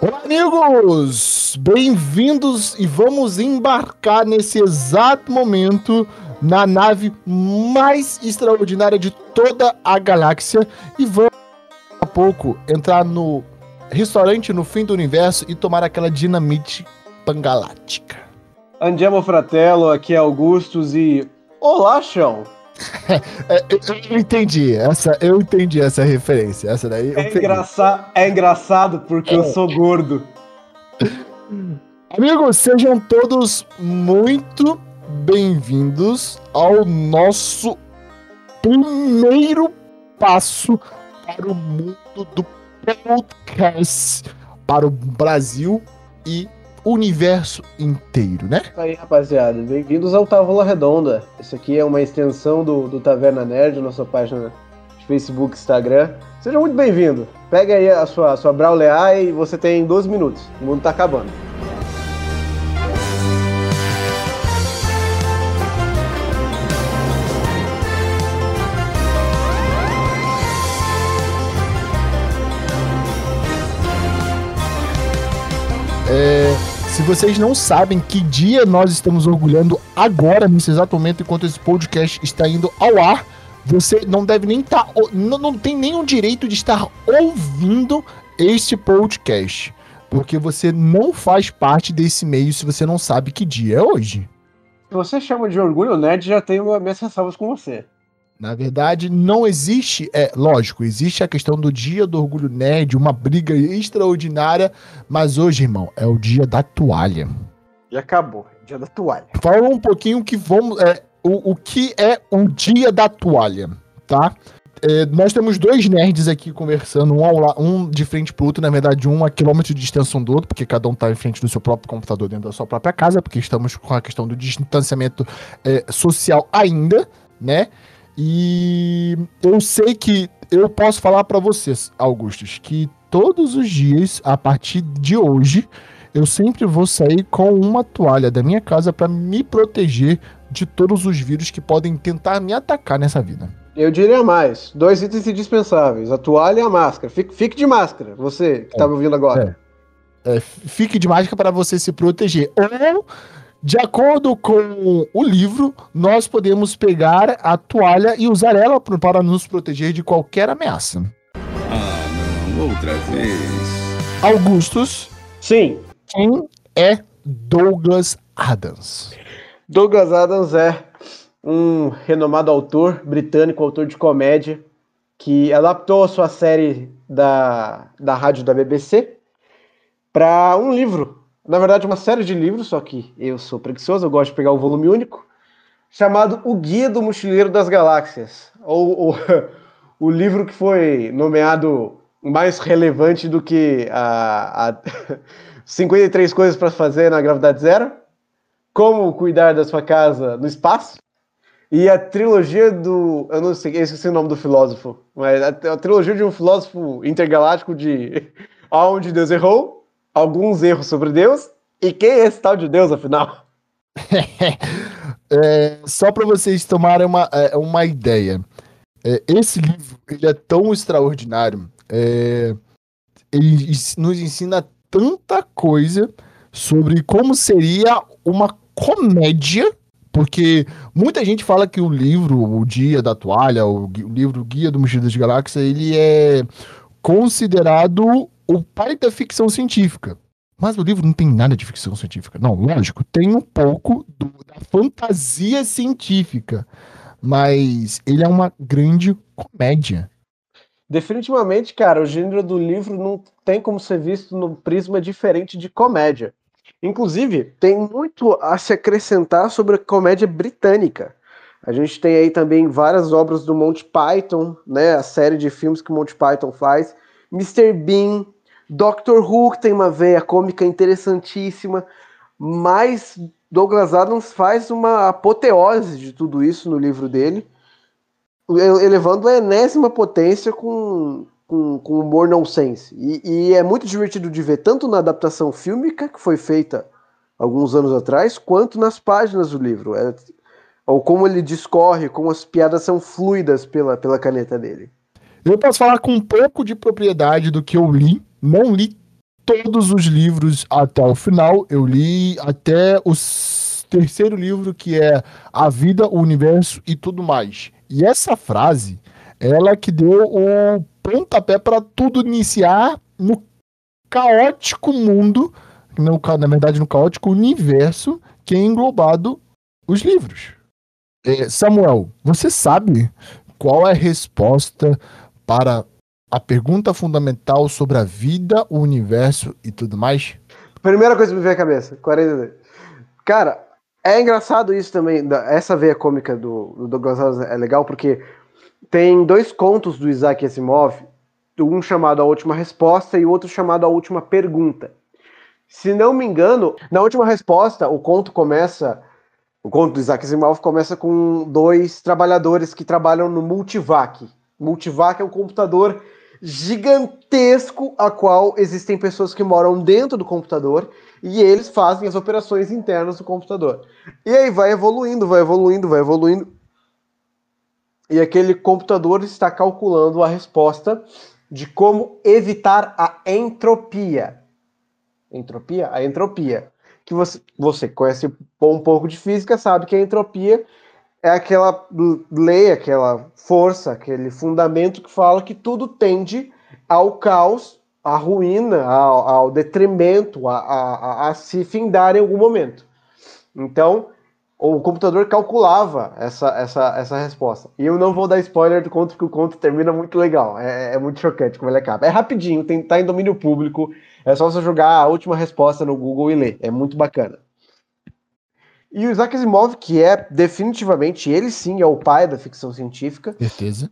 Olá, amigos! Bem-vindos e vamos embarcar nesse exato momento na nave mais extraordinária de toda a galáxia e vamos, a pouco, entrar no restaurante no fim do universo e tomar aquela dinamite pangalática. Andiamo Fratello, aqui é Augustus e. Olá, chão! É, eu entendi essa, eu entendi essa referência. Essa daí é, engraça é engraçado porque é. eu sou gordo. Amigos, sejam todos muito bem-vindos ao nosso primeiro passo para o mundo do podcast, para o Brasil e universo inteiro, né? Isso aí, rapaziada. Bem-vindos ao Távola Redonda. Isso aqui é uma extensão do, do Taverna Nerd, nossa página de Facebook Instagram. Seja muito bem-vindo. Pega aí a sua, a sua Brawlear e você tem 12 minutos. O mundo tá acabando. É, se vocês não sabem que dia nós estamos orgulhando agora, nesse exato momento, enquanto esse podcast está indo ao ar, você não deve nem estar. Tá, não, não tem nenhum direito de estar ouvindo este podcast. Porque você não faz parte desse meio se você não sabe que dia é hoje. Se você chama de orgulho nerd, já tenho minhas ressalvas com você. Na verdade, não existe, é lógico, existe a questão do dia do orgulho nerd, uma briga extraordinária, mas hoje, irmão, é o dia da toalha. E acabou, dia da toalha. Fala um pouquinho que vamos, é, o, o que é o dia da toalha, tá? É, nós temos dois nerds aqui conversando, um, ao, um de frente pro outro, na verdade, um a quilômetro de distância um do outro, porque cada um tá em frente do seu próprio computador dentro da sua própria casa, porque estamos com a questão do distanciamento é, social ainda, né? E eu sei que eu posso falar para vocês, Augustus, que todos os dias, a partir de hoje, eu sempre vou sair com uma toalha da minha casa para me proteger de todos os vírus que podem tentar me atacar nessa vida. Eu diria mais: dois itens indispensáveis, a toalha e a máscara. Fique, fique de máscara, você que está é, me ouvindo agora. É. É, fique de máscara para você se proteger. Ou de acordo com o livro, nós podemos pegar a toalha e usar ela para nos proteger de qualquer ameaça. Ah, não, outra vez. Augustus. Sim. Quem é Douglas Adams? Douglas Adams é um renomado autor britânico, autor de comédia, que adaptou a sua série da, da rádio da BBC para um livro na verdade, uma série de livros, só que eu sou preguiçoso, eu gosto de pegar o volume único, chamado O Guia do Mochileiro das Galáxias, ou, ou o livro que foi nomeado mais relevante do que a, a 53 coisas para fazer na gravidade zero, como cuidar da sua casa no espaço, e a trilogia do. Eu não sei, eu esqueci o nome do filósofo, mas a, a trilogia de um filósofo intergaláctico de Aonde Deus Errou, alguns erros sobre Deus. E quem é esse tal de Deus, afinal? é, só para vocês tomarem uma, é, uma ideia. É, esse livro ele é tão extraordinário. É, ele nos ensina tanta coisa sobre como seria uma comédia porque muita gente fala que o livro, o Dia da Toalha, o, o livro Guia do Mochila de Galáxia, ele é considerado o pai da ficção científica. Mas o livro não tem nada de ficção científica. Não, lógico, tem um pouco do, da fantasia científica. Mas ele é uma grande comédia. Definitivamente, cara, o gênero do livro não tem como ser visto no prisma diferente de comédia. Inclusive, tem muito a se acrescentar sobre a comédia britânica. A gente tem aí também várias obras do Monty Python, né? A série de filmes que o Monty Python faz. Mr. Bean, Doctor Who, tem uma veia cômica interessantíssima, mas Douglas Adams faz uma apoteose de tudo isso no livro dele, elevando a enésima potência com, com, com humor nonsense. E, e é muito divertido de ver, tanto na adaptação fílmica, que foi feita alguns anos atrás, quanto nas páginas do livro. É, ou como ele discorre, como as piadas são fluidas pela, pela caneta dele. Eu posso falar com um pouco de propriedade do que eu li, não li todos os livros até o final. Eu li até o terceiro livro, que é A Vida, o Universo e tudo mais. E essa frase, ela que deu o pontapé para tudo iniciar no caótico mundo, no, na verdade, no caótico universo que é englobado os livros. É, Samuel, você sabe qual é a resposta para a pergunta fundamental sobre a vida, o universo e tudo mais? Primeira coisa que me vem à cabeça, 42. Cara, é engraçado isso também, essa veia cômica do, do Douglas Adams é legal porque tem dois contos do Isaac Asimov, um chamado A Última Resposta e outro chamado A Última Pergunta. Se não me engano, na última resposta, o conto começa o conto do Isaac Asimov começa com dois trabalhadores que trabalham no Multivac. Multivac é um computador gigantesco a qual existem pessoas que moram dentro do computador e eles fazem as operações internas do computador. E aí vai evoluindo, vai evoluindo, vai evoluindo. E aquele computador está calculando a resposta de como evitar a entropia. Entropia? A entropia que você, você conhece um pouco de física, sabe que a entropia é aquela lei, aquela força, aquele fundamento que fala que tudo tende ao caos, à ruína, ao, ao detrimento, a, a, a, se findar em algum momento. Então, o computador calculava essa, essa, essa resposta. E eu não vou dar spoiler do conto, porque o conto termina muito legal. É, é muito chocante como ele acaba. É rapidinho, tem, tá em domínio público. É só você jogar a última resposta no Google e ler. É muito bacana. E o Isaac Asimov, que é definitivamente, ele sim é o pai da ficção científica. Certeza.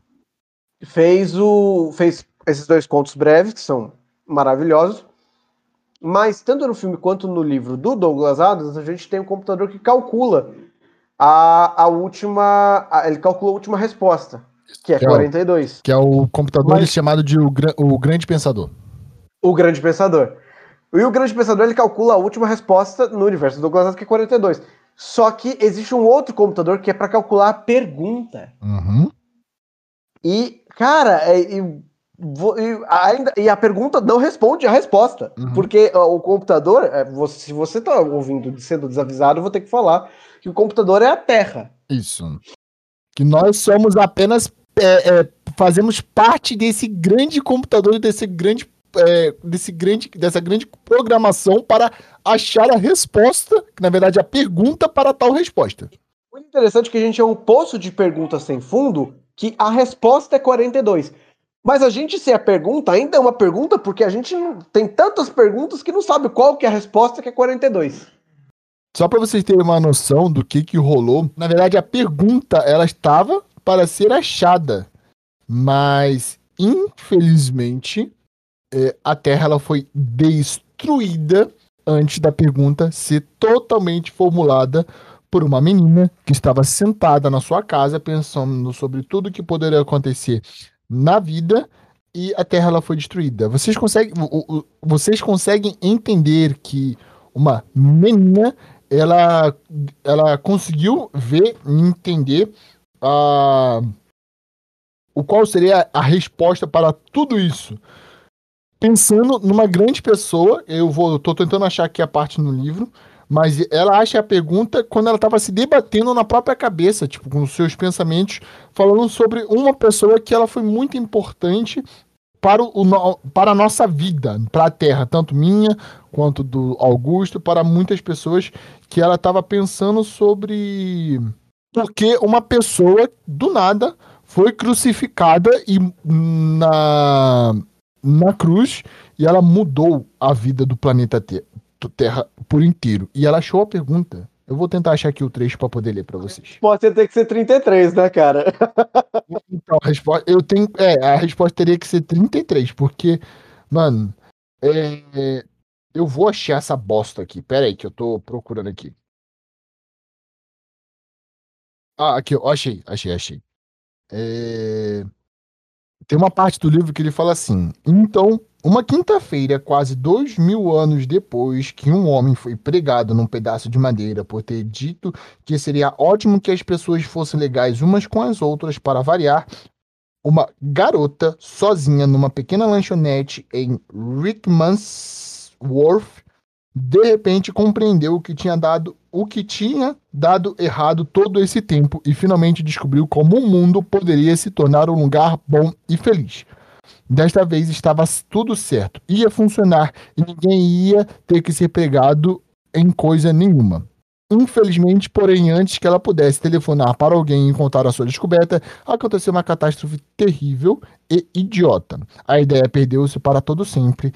Fez, o, fez esses dois contos breves, que são maravilhosos. Mas, tanto no filme quanto no livro do Douglas Adams, a gente tem um computador que calcula a, a última. A, ele calcula a última resposta, que é que 42. É o, que é o computador Mas, chamado de o, o Grande Pensador. O Grande Pensador. E o Grande Pensador ele calcula a última resposta no universo do Douglas Adams, que é 42. Só que existe um outro computador que é para calcular a pergunta. Uhum. E, cara, é, e, e, ainda, e a pergunta não responde a resposta. Uhum. Porque o computador, é, você, se você está ouvindo sendo desavisado, eu vou ter que falar que o computador é a Terra. Isso. Que nós somos apenas. É, é fazemos parte desse grande computador, desse grande é, desse grande, dessa grande programação para achar a resposta, que na verdade é a pergunta para tal resposta. Muito interessante que a gente é um poço de perguntas sem fundo, que a resposta é 42. Mas a gente ser a pergunta ainda é uma pergunta porque a gente tem tantas perguntas que não sabe qual que é a resposta que é 42. Só para vocês terem uma noção do que que rolou, na verdade a pergunta ela estava para ser achada, mas infelizmente é, a Terra ela foi destruída antes da pergunta ser totalmente formulada por uma menina que estava sentada na sua casa pensando sobre tudo que poderia acontecer na vida e a Terra ela foi destruída. Vocês conseguem, vocês conseguem entender que uma menina ela, ela conseguiu ver e entender a, o qual seria a resposta para tudo isso pensando numa grande pessoa, eu vou, tô tentando achar aqui a parte no livro, mas ela acha a pergunta quando ela estava se debatendo na própria cabeça, tipo, com os seus pensamentos, falando sobre uma pessoa que ela foi muito importante para, o, para a nossa vida, para a Terra, tanto minha quanto do Augusto, para muitas pessoas que ela estava pensando sobre porque uma pessoa do nada foi crucificada e na na cruz e ela mudou a vida do planeta Terra por inteiro. E ela achou a pergunta. Eu vou tentar achar aqui o trecho para poder ler para vocês. Pode ter que ser 33, né, cara? então, a resposta, eu tenho, é, a resposta teria que ser 33, porque, mano, é, eu vou achar essa bosta aqui. Pera aí que eu tô procurando aqui. Ah, aqui, eu achei, achei, achei. É... Tem uma parte do livro que ele fala assim: então, uma quinta-feira, quase dois mil anos depois que um homem foi pregado num pedaço de madeira por ter dito que seria ótimo que as pessoas fossem legais umas com as outras para variar, uma garota sozinha numa pequena lanchonete em Rickmans, Worth de repente compreendeu que tinha dado o que tinha dado errado todo esse tempo e finalmente descobriu como o mundo poderia se tornar um lugar bom e feliz. Desta vez estava tudo certo, ia funcionar e ninguém ia ter que ser pregado em coisa nenhuma. Infelizmente, porém, antes que ela pudesse telefonar para alguém e contar a sua descoberta, aconteceu uma catástrofe terrível e idiota. A ideia perdeu-se para todo sempre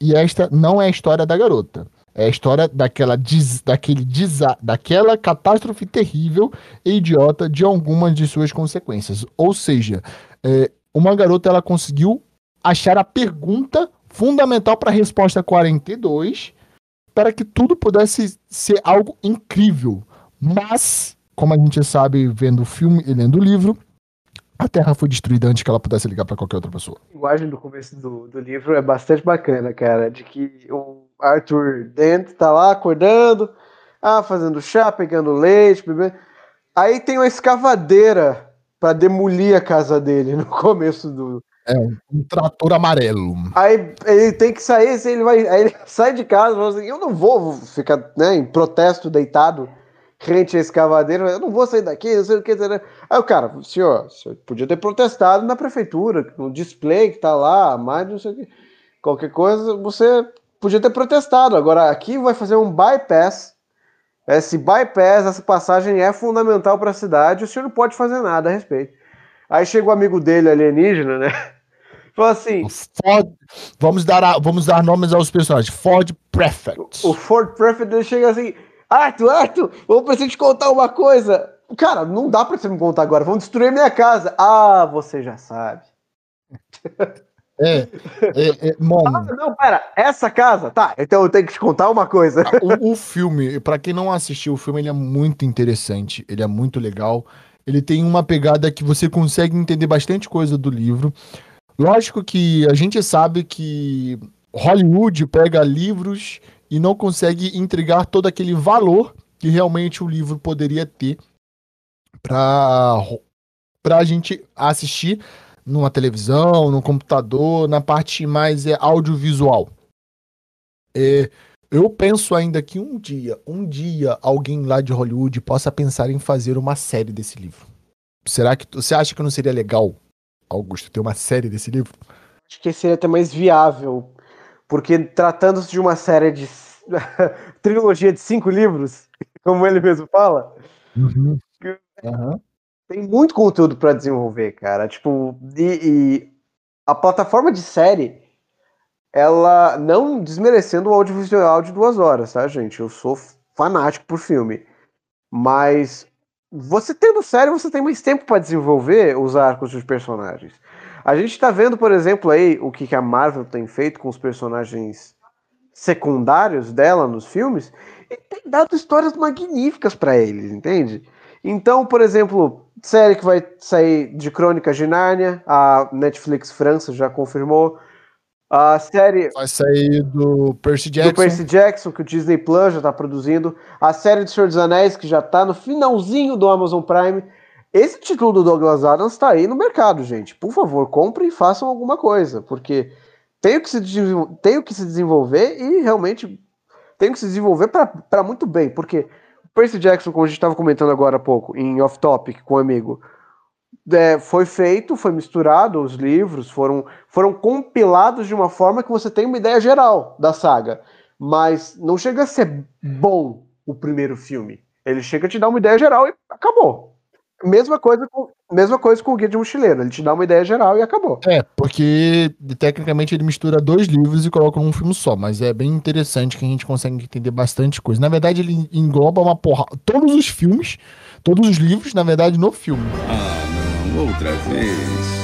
e esta não é a história da garota. É a história daquela, des, daquele desa, daquela catástrofe terrível e idiota de algumas de suas consequências. Ou seja, é, uma garota ela conseguiu achar a pergunta fundamental para a resposta 42 para que tudo pudesse ser algo incrível. Mas, como a gente sabe vendo o filme e lendo o livro, a Terra foi destruída antes que ela pudesse ligar para qualquer outra pessoa. A linguagem do começo do, do livro é bastante bacana, cara. De que o Arthur Dent tá lá acordando, ah, fazendo chá, pegando leite, bebendo. Aí tem uma escavadeira para demolir a casa dele no começo do. É, um trator amarelo. Aí ele tem que sair, ele vai, aí ele sai de casa e fala assim: Eu não vou ficar né, em protesto deitado rente a eu não vou sair daqui, não sei o que. Aí o cara, senhor, senhor podia ter protestado na prefeitura, no display que tá lá, mais não sei o que. Qualquer coisa, você podia ter protestado. Agora aqui vai fazer um bypass. Esse bypass, essa passagem é fundamental para a cidade, o senhor não pode fazer nada a respeito. Aí chega o amigo dele, alienígena, né? Falou assim. Ford, vamos, dar vamos dar nomes aos personagens. Ford Prefect. O, o Ford Prefect ele chega assim: Arthur, Arthur, vou precisar te contar uma coisa. Cara, não dá pra você me contar agora. Vão destruir minha casa. Ah, você já sabe. É, é, é mano. Ah, não, pera, essa casa, tá. Então eu tenho que te contar uma coisa. O, o filme, para quem não assistiu o filme, ele é muito interessante. Ele é muito legal. Ele tem uma pegada que você consegue entender bastante coisa do livro. Lógico que a gente sabe que Hollywood pega livros e não consegue entregar todo aquele valor que realmente o livro poderia ter para a gente assistir numa televisão, no computador, na parte mais é, audiovisual. É, eu penso ainda que um dia, um dia, alguém lá de Hollywood possa pensar em fazer uma série desse livro. Será que você acha que não seria legal, Augusto, ter uma série desse livro? Acho que seria até mais viável, porque tratando-se de uma série de trilogia de cinco livros, como ele mesmo fala, uhum. Uhum. tem muito conteúdo para desenvolver, cara. Tipo, e, e, a plataforma de série, ela não desmerecendo o audiovisual de duas horas, tá, gente? Eu sou fanático por filme, mas você tendo série, você tem mais tempo para desenvolver os arcos dos personagens. A gente está vendo, por exemplo, aí o que, que a Marvel tem feito com os personagens secundários dela nos filmes e tem dado histórias magníficas para eles, entende? Então, por exemplo, série que vai sair de Crônicas de Nárnia, a Netflix França já confirmou. A série. Vai sair do Percy Jackson. Do Percy Jackson, que o Disney Plus já está produzindo. A série do Senhor dos Anéis, que já está no finalzinho do Amazon Prime. Esse título do Douglas Adams está aí no mercado, gente. Por favor, comprem e façam alguma coisa, porque tem que se, tem que se desenvolver e realmente tem que se desenvolver para muito bem, porque o Percy Jackson, como a gente estava comentando agora há pouco, em Off Topic com um amigo, é, foi feito, foi misturado, os livros foram, foram compilados de uma forma que você tem uma ideia geral da saga, mas não chega a ser bom o primeiro filme. Ele chega a te dar uma ideia geral e acabou. Mesma coisa, com, mesma coisa com o Guia de Mochileiro. Ele te dá uma ideia geral e acabou. É, porque tecnicamente ele mistura dois livros e coloca num filme só. Mas é bem interessante que a gente consegue entender bastante coisa. Na verdade, ele engloba uma porra. Todos os filmes, todos os livros, na verdade, no filme. Ah, não, outra vez.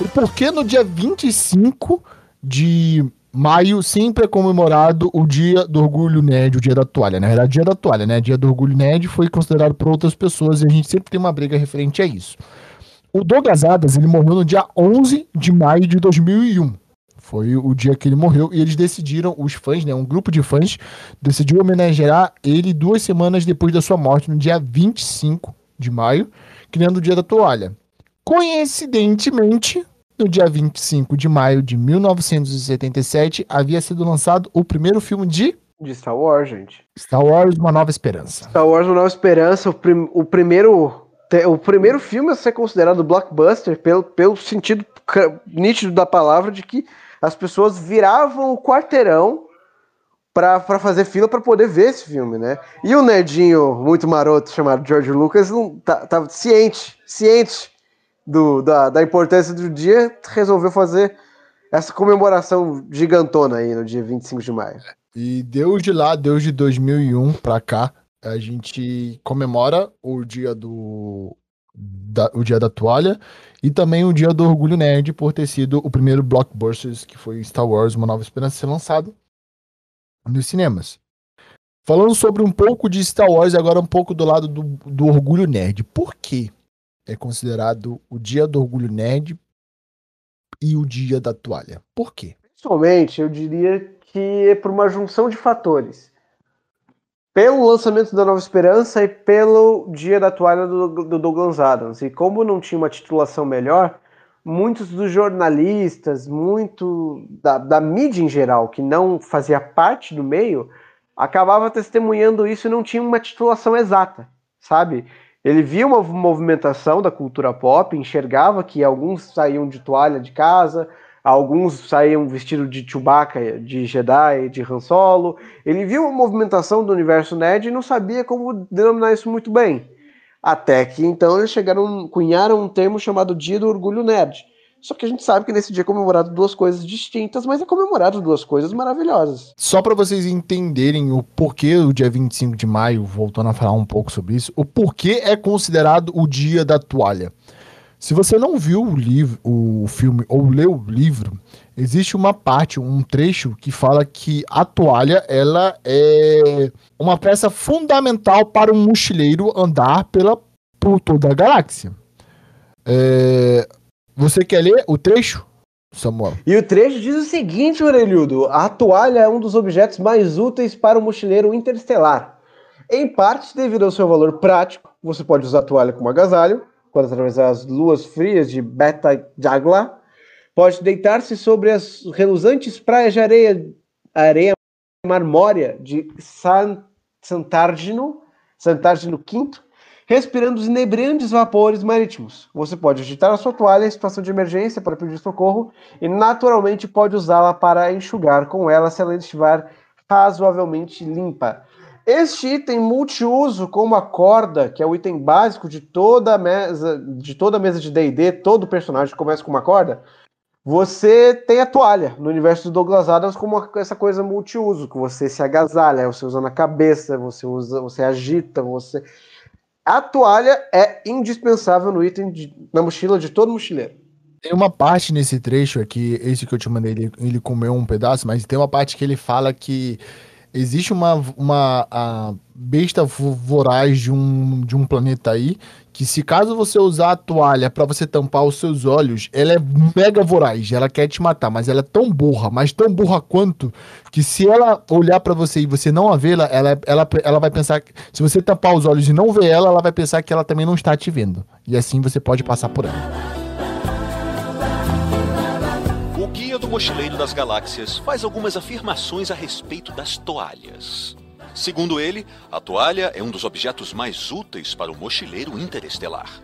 E por que no dia 25 de maio sempre é comemorado o Dia do Orgulho Nerd, o Dia da Toalha. Na verdade, Dia da Toalha, né? Dia do Orgulho Nerd foi considerado por outras pessoas e a gente sempre tem uma briga referente a isso. O Douglas Adams, ele morreu no dia 11 de maio de 2001. Foi o dia que ele morreu e eles decidiram, os fãs, né, um grupo de fãs, decidiu homenagear ele duas semanas depois da sua morte, no dia 25 de maio, criando o Dia da Toalha. Coincidentemente, no dia 25 de maio de 1977, havia sido lançado o primeiro filme de De Star Wars, gente. Star Wars Uma Nova Esperança. Star Wars Uma Nova Esperança, o, prim- o primeiro. O primeiro filme a ser considerado blockbuster pelo, pelo sentido nítido da palavra de que as pessoas viravam o quarteirão pra fazer fila pra poder ver esse filme, né? E o nerdinho muito maroto chamado George Lucas não tá, tava ciente, ciente do, da, da importância do dia, resolveu fazer essa comemoração gigantona aí no dia 25 de maio. E desde lá, desde 2001 pra cá, a gente comemora o dia do da- o dia da toalha e também o dia do orgulho nerd por ter sido o primeiro blockbuster que foi Star Wars Uma Nova Esperança ser lançado nos cinemas. Falando sobre um pouco de Star Wars e agora um pouco do lado do, do orgulho nerd. Por que é considerado o dia do orgulho nerd e o dia da toalha? Por quê? Principalmente, eu diria que é por uma junção de fatores. Pelo lançamento da Nova Esperança e pelo dia da toalha do, do Douglas Adams. E como não tinha uma titulação melhor, muitos dos jornalistas, muito da, da mídia em geral, que não fazia parte do meio, acabava testemunhando isso e não tinha uma titulação exata, sabe? Ele via uma movimentação da cultura pop, enxergava que alguns saíam de toalha de casa, alguns saíam vestidos de Chewbacca, de Jedi, de Han Solo. Ele viu a movimentação do universo nerd e não sabia como denominar isso muito bem. Até que então eles chegaram, cunharam um termo chamado Dia do Orgulho Nerd. Só que a gente sabe que nesse dia é comemorado duas coisas distintas, mas é comemorado duas coisas maravilhosas. Só para vocês entenderem o porquê o dia 25 de maio, voltando a falar um pouco sobre isso, o porquê é considerado o dia da toalha. Se você não viu o livro, o filme ou leu o livro, existe uma parte, um trecho que fala que a toalha ela é uma peça fundamental para um mochileiro andar pela por toda a galáxia. É, você quer ler o trecho, Samuel? E o trecho diz o seguinte, Orelhudo: a toalha é um dos objetos mais úteis para o mochileiro interestelar. Em parte devido ao seu valor prático, você pode usar a toalha como agasalho, quando atravessar as luas frias de Beta Jagla. Pode deitar-se sobre as reluzantes praias de areia, areia marmórea de San, Sant'Argino, Sant'Argino V, respirando os inebriantes vapores marítimos. Você pode agitar a sua toalha em situação de emergência para pedir socorro e naturalmente pode usá-la para enxugar com ela se ela estiver razoavelmente limpa. Este item multiuso, como a corda, que é o item básico de toda mesa de toda mesa de D&D, todo personagem começa com uma corda. Você tem a toalha no universo do Douglas Adams como essa coisa multiuso, que você se agasalha, você usa na cabeça, você usa, você agita, você a toalha é indispensável no item de- na mochila de todo mochileiro. Tem uma parte nesse trecho aqui, esse que eu te mandei, ele, ele comeu um pedaço, mas tem uma parte que ele fala que existe uma, uma a besta vo- voraz de um, de um planeta aí, que se caso você usar a toalha pra você tampar os seus olhos, ela é mega voraz, ela quer te matar, mas ela é tão burra, mas tão burra quanto, que se ela olhar pra você e você não a vê-la, ela, ela, ela vai pensar, que- se você tampar os olhos e não ver ela, ela vai pensar que ela também não está te vendo. E assim você pode passar por ela. Guia do Mochileiro das Galáxias faz algumas afirmações a respeito das toalhas. Segundo ele, a toalha é um dos objetos mais úteis para o mochileiro interestelar.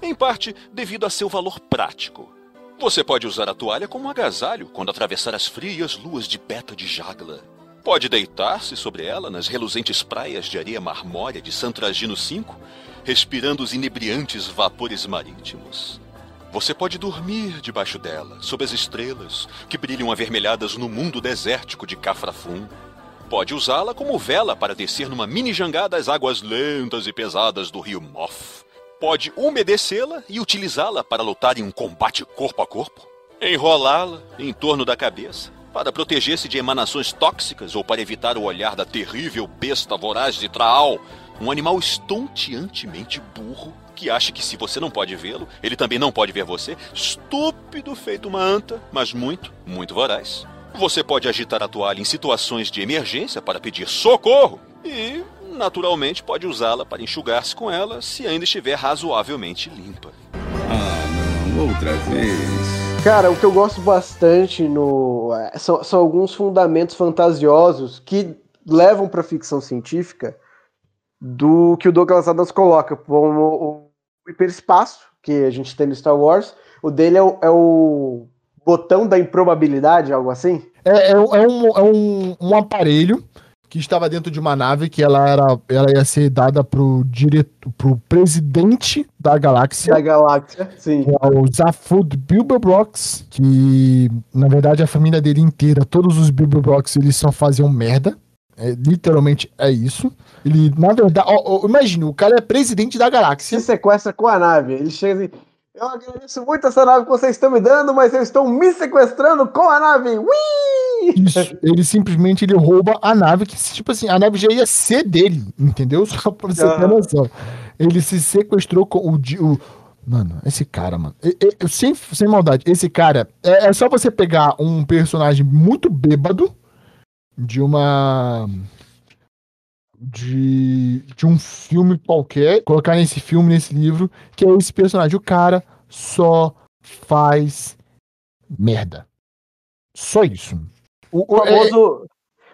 Em parte, devido a seu valor prático. Você pode usar a toalha como agasalho quando atravessar as frias luas de Beta de Jagla. Pode deitar-se sobre ela nas reluzentes praias de areia marmórea de Santragino V, respirando os inebriantes vapores marítimos. Você pode dormir debaixo dela, sob as estrelas, que brilham avermelhadas no mundo desértico de Cafrafum. Pode usá-la como vela para descer numa mini jangada às águas lentas e pesadas do rio Moff. Pode umedecê-la e utilizá-la para lutar em um combate corpo a corpo. Enrolá-la em torno da cabeça para proteger-se de emanações tóxicas ou para evitar o olhar da terrível besta voraz de Traal, um animal estonteantemente burro que acha que se você não pode vê-lo, ele também não pode ver você. Estúpido feito uma anta, mas muito, muito voraz. Você pode agitar a toalha em situações de emergência para pedir socorro e, naturalmente, pode usá-la para enxugar-se com ela se ainda estiver razoavelmente limpa. Ah, não, outra vez. Cara, o que eu gosto bastante no é, são, são alguns fundamentos fantasiosos que levam para ficção científica do que o Douglas Adams coloca, como o hiperespaço que a gente tem no Star Wars. O dele é o, é o botão da improbabilidade, algo assim? É, é, é, um, é um, um aparelho que estava dentro de uma nave que ela era ela ia ser dada pro direto pro presidente da galáxia da galáxia sim que é o Zafud Bilberbrox que na verdade a família dele inteira todos os Bilberbrox eles só faziam merda é, literalmente é isso ele na verdade ó, ó, imagina o cara é presidente da galáxia se sequestra com a nave ele chega assim eu agradeço muito essa nave que vocês estão me dando, mas eu estou me sequestrando com a nave. Ui! Isso, ele simplesmente ele rouba a nave, que tipo assim, a nave já ia ser dele, entendeu? Só pra você ter noção. Ele se sequestrou com o, o Mano, esse cara, mano. Eu, eu, sem, sem maldade, esse cara. É, é só você pegar um personagem muito bêbado de uma de, de um filme qualquer, colocar nesse filme, nesse livro, que é esse personagem. O cara só faz merda. Só isso. O, o famoso, é,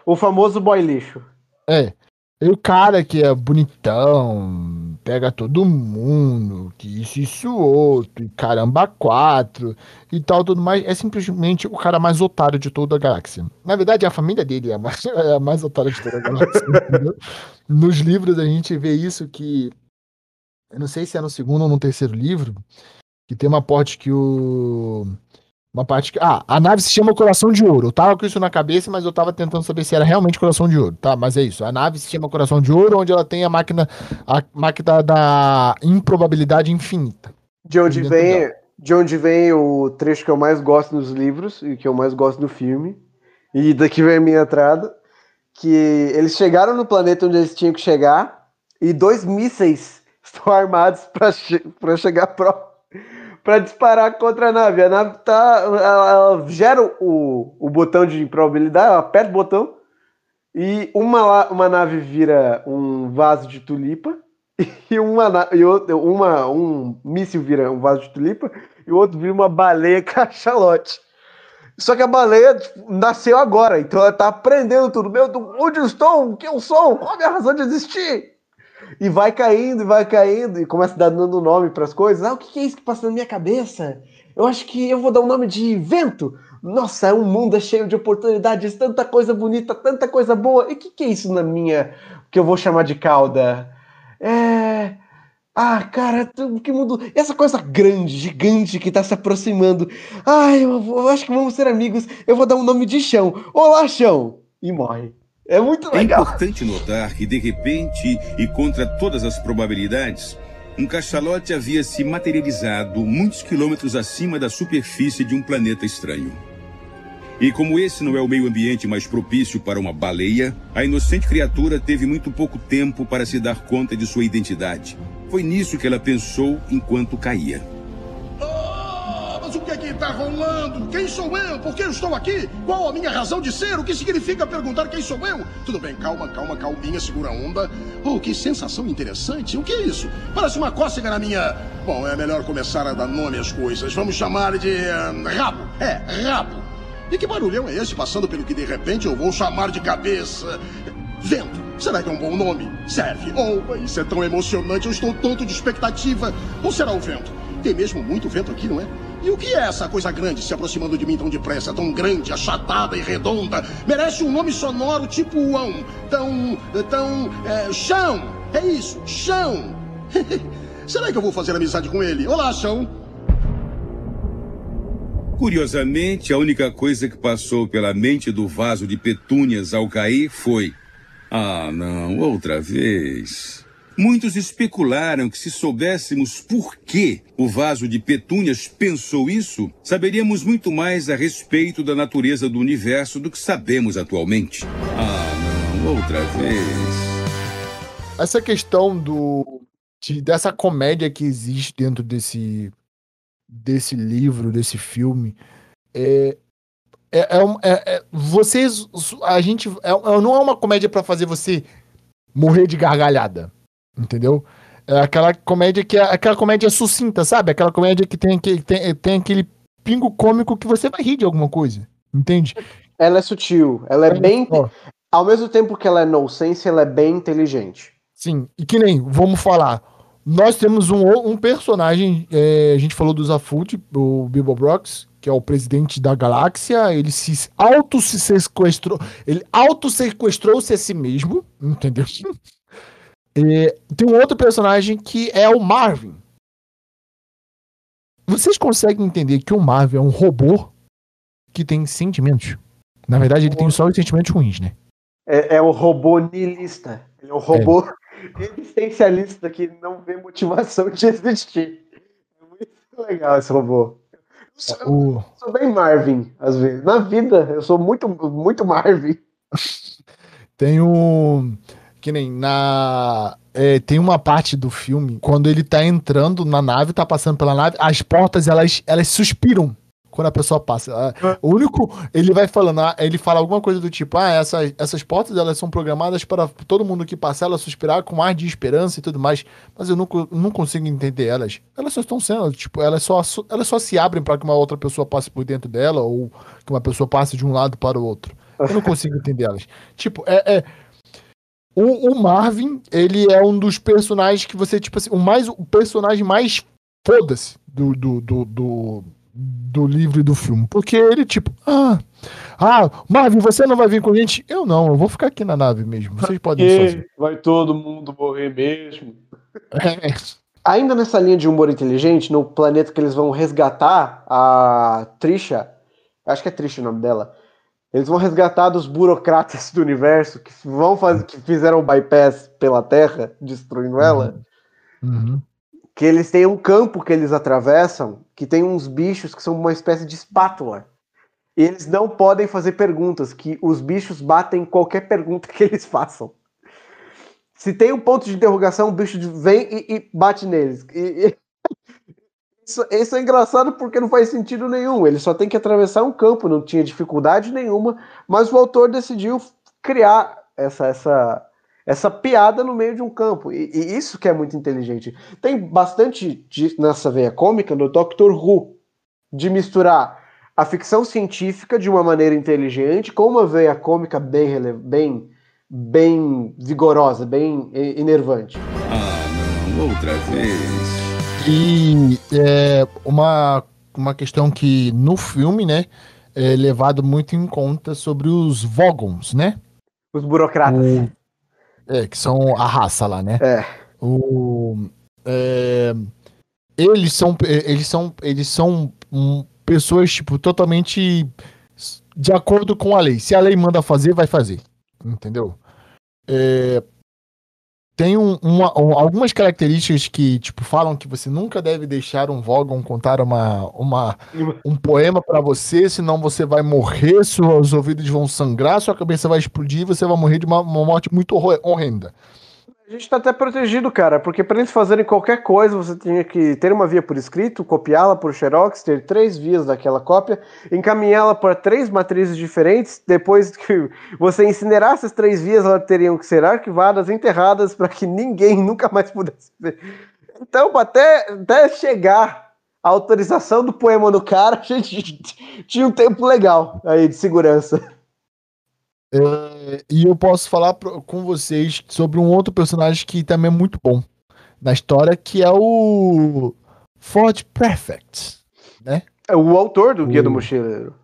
o famoso boy lixo. É. E o cara que é bonitão, pega todo mundo, que isso, isso, outro, e caramba, quatro, e tal, tudo mais, é simplesmente o cara mais otário de toda a galáxia. Na verdade, a família dele é a mais, é a mais otária de toda a galáxia, Nos livros a gente vê isso que, eu não sei se é no segundo ou no terceiro livro, que tem uma parte que o uma parte que. Ah, a nave se chama Coração de Ouro. Eu tava com isso na cabeça, mas eu tava tentando saber se era realmente Coração de Ouro. Tá, mas é isso. A nave se chama Coração de Ouro, onde ela tem a máquina. A máquina da improbabilidade infinita. De onde vem. De onde vem o trecho que eu mais gosto nos livros e que eu mais gosto do filme. E daqui vem a minha entrada. Que eles chegaram no planeta onde eles tinham que chegar. E dois mísseis estão armados para che chegar próximo para disparar contra a nave. A nave tá. Ela, ela gera o, o botão de improbabilidade, ela aperta o botão e uma, uma nave vira um vaso de tulipa e, uma, e outra, uma, um míssil vira um vaso de tulipa e o outro vira uma baleia cachalote. Só que a baleia nasceu agora, então ela tá aprendendo tudo. Meu, onde eu estou? O que eu sou? Qual a minha razão de existir? E vai caindo, e vai caindo, e começa dando nome para as coisas. Ah, o que é isso que passa na minha cabeça? Eu acho que eu vou dar o um nome de vento. Nossa, é um mundo cheio de oportunidades, tanta coisa bonita, tanta coisa boa. E o que, que é isso na minha, que eu vou chamar de cauda? É. Ah, cara, que mundo. Essa coisa grande, gigante que tá se aproximando. Ai, eu, eu acho que vamos ser amigos. Eu vou dar um nome de chão. Olá, chão! E morre. É muito é legal. É importante notar que, de repente, e contra todas as probabilidades, um cachalote havia se materializado muitos quilômetros acima da superfície de um planeta estranho. E como esse não é o meio ambiente mais propício para uma baleia, a inocente criatura teve muito pouco tempo para se dar conta de sua identidade. Foi nisso que ela pensou enquanto caía que é que está rolando? Quem sou eu? Por que eu estou aqui? Qual a minha razão de ser? O que significa perguntar quem sou eu? Tudo bem, calma, calma, calminha, segura a onda. Oh, que sensação interessante. O que é isso? Parece uma cócega na minha... Bom, é melhor começar a dar nome às coisas. Vamos chamar de... Uh, rabo. É, rabo. E que barulhão é esse passando pelo que de repente eu vou chamar de cabeça? Vento. Será que é um bom nome? Serve. Oh, isso é tão emocionante. Eu estou tonto de expectativa. Ou será o vento? Tem mesmo muito vento aqui, não é? E o que é essa coisa grande se aproximando de mim tão depressa, tão grande, achatada e redonda? Merece um nome sonoro tipo Uão. Tão. tão. É, chão! É isso, chão! Será que eu vou fazer amizade com ele? Olá, chão! Curiosamente, a única coisa que passou pela mente do vaso de petúnias ao cair foi: Ah, não, outra vez. Muitos especularam que se soubéssemos por que o vaso de petúnias pensou isso, saberíamos muito mais a respeito da natureza do universo do que sabemos atualmente. Ah, não, outra vez. Essa questão do de, dessa comédia que existe dentro desse desse livro, desse filme, é, é, é, é, é vocês, a gente, é, é não é uma comédia para fazer você morrer de gargalhada Entendeu? É aquela comédia que é aquela comédia sucinta, sabe? Aquela comédia que tem, que tem, tem aquele pingo cômico que você vai rir de alguma coisa. Entende? Ela é sutil, ela é Olha bem. só. Ao mesmo tempo que ela é nonsense, ela é bem inteligente. Sim, e que nem, vamos falar. Nós temos um, um personagem, é, a gente falou do Zafut, o Bilbo Brox, que é o presidente da galáxia, ele se auto se sequestrou, ele auto sequestrou-se a si mesmo, entendeu? É, tem um outro personagem que é o Marvin. Vocês conseguem entender que o Marvin é um robô que tem sentimentos? Na verdade, ele tem só os sentimentos ruins, né? É, é o robô niilista. Ele é um robô existencialista que não vê motivação de existir. É muito legal esse robô. Eu O, sou bem Marvin, às vezes. Na vida, eu sou muito, muito Marvin. Tem um. Que nem na. é, tem uma parte do filme, quando ele tá entrando na nave, tá passando pela nave, as portas elas, elas suspiram quando a pessoa passa. Ah, O único. Ele vai falando, ah, ele fala alguma coisa do tipo, ah, essas, essas portas elas são programadas para todo mundo que passar, ela suspirar com ar de esperança e tudo mais. Mas eu não, não consigo entender elas. Elas só estão sendo, tipo, elas só, elas só se abrem para que uma outra pessoa passe por dentro dela, ou que uma pessoa passe de um lado para o outro. Eu não consigo entender elas. Tipo, é. é- o, o Marvin, ele é um dos personagens que você, tipo assim, o mais o personagem mais foda-se do, do, do, do, do livro e do filme. Porque ele, tipo, ah, ah, Marvin, você não vai vir com a gente? Eu não, eu vou ficar aqui na nave mesmo. Vocês podem ir sozinhos. vai todo mundo morrer mesmo. É, Ainda nessa linha de humor inteligente, no planeta que eles vão resgatar a Trisha, acho que é Trisha o nome dela. Eles vão resgatar dos burocratas do universo que vão fazer, que fizeram o bypass pela Terra, destruindo ela. uhum. Que eles têm um campo que eles atravessam, que tem uns bichos que são uma espécie de espátula. E eles não podem fazer perguntas, que os bichos batem em qualquer pergunta que eles façam. Se tem um ponto de interrogação, o bicho vem e, e bate neles. E- e- Isso, isso é engraçado porque não faz sentido nenhum. Ele só tem que atravessar um campo, não tinha dificuldade nenhuma, mas o autor decidiu criar essa, essa, essa piada no meio de um campo. E, e isso que é muito inteligente. Tem bastante de- nessa veia cômica no Doctor Who de misturar a ficção científica de uma maneira inteligente com uma veia cômica bem, bem, bem vigorosa, bem enervante. Ah, não, outra vez. E é, uma, uma questão que no filme, né, é levado muito em conta sobre os Vogons, né? Os burocratas. O- é, que são a raça lá, né? É. O, é, eles são, eles são, eles são hum, pessoas tipo totalmente de acordo com a lei. Se a lei manda fazer, vai fazer, entendeu? É, tem um- uma- um- algumas características que tipo falam que você nunca deve deixar um Vogon contar uma, uma um poema pra você, senão você vai morrer, seus ouvidos vão sangrar, sua cabeça vai explodir, e você vai morrer de uma, uma morte muito horrenda. A gente tá até protegido, cara, porque para eles fazerem qualquer coisa, você tinha que ter uma via por escrito, copiá-la por xerox, ter três vias daquela cópia, encaminhá-la para três matrizes diferentes, depois que você incinerasse as três vias, elas teriam que ser arquivadas, enterradas, para que ninguém nunca mais pudesse ver. Então, até, até chegar a autorização do poema no cara, a gente tinha um tempo legal aí de segurança. É, e eu posso falar pro- com vocês sobre um outro personagem que também é muito bom na história, que é o Ford Prefect. É o autor do Guia do Mochileiro.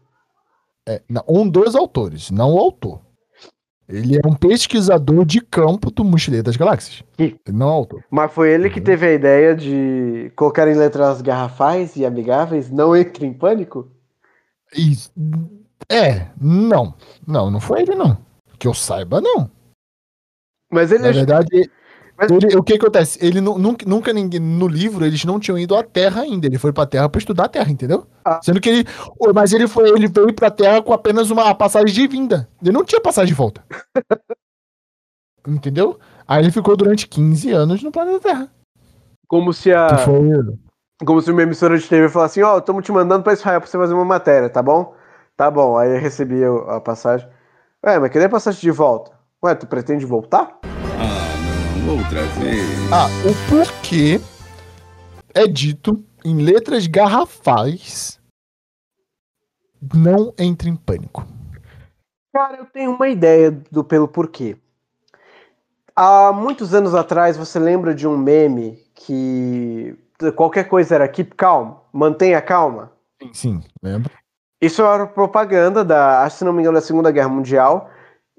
É, não, um dos autores, não o autor. Ele é um pesquisador de campo do Mochileiro das Galáxias. Ele não é o autor. Mas foi ele que teve a ideia de colocar em letras garrafais e amigáveis, não entre em pânico? E- é, não. Não, não foi ele, não. Que eu saiba, não. Mas ele Na verdade, Mas- ele- o que acontece? Ele nu- nunca, nunca ninguém, no livro, eles não tinham ido à Terra ainda. Ele foi pra Terra pra estudar a Terra, entendeu? Ah. Sendo que ele. Mas ele foi, ele veio pra Terra com apenas uma passagem de vinda. Ele não tinha passagem de volta. entendeu? Aí ele ficou durante 15 anos no planeta Terra. como se a foi. como se uma emissora de TV falasse assim, ó, estamos te mandando pra Israel pra você fazer uma matéria, tá bom? Tá bom. Aí eu recebi a passagem. Ué, mas cadê a passagem de volta? Ué, tu pretende voltar? Ah, não, outra vez. Ah, o porquê é dito em letras garrafais não entre em pânico. Cara, eu tenho uma ideia do pelo porquê. Há muitos anos atrás, você lembra de um meme que qualquer coisa era keep calm, mantenha calma? Sim, sim, lembro. Isso era propaganda da, se não me engano, da Segunda Guerra Mundial,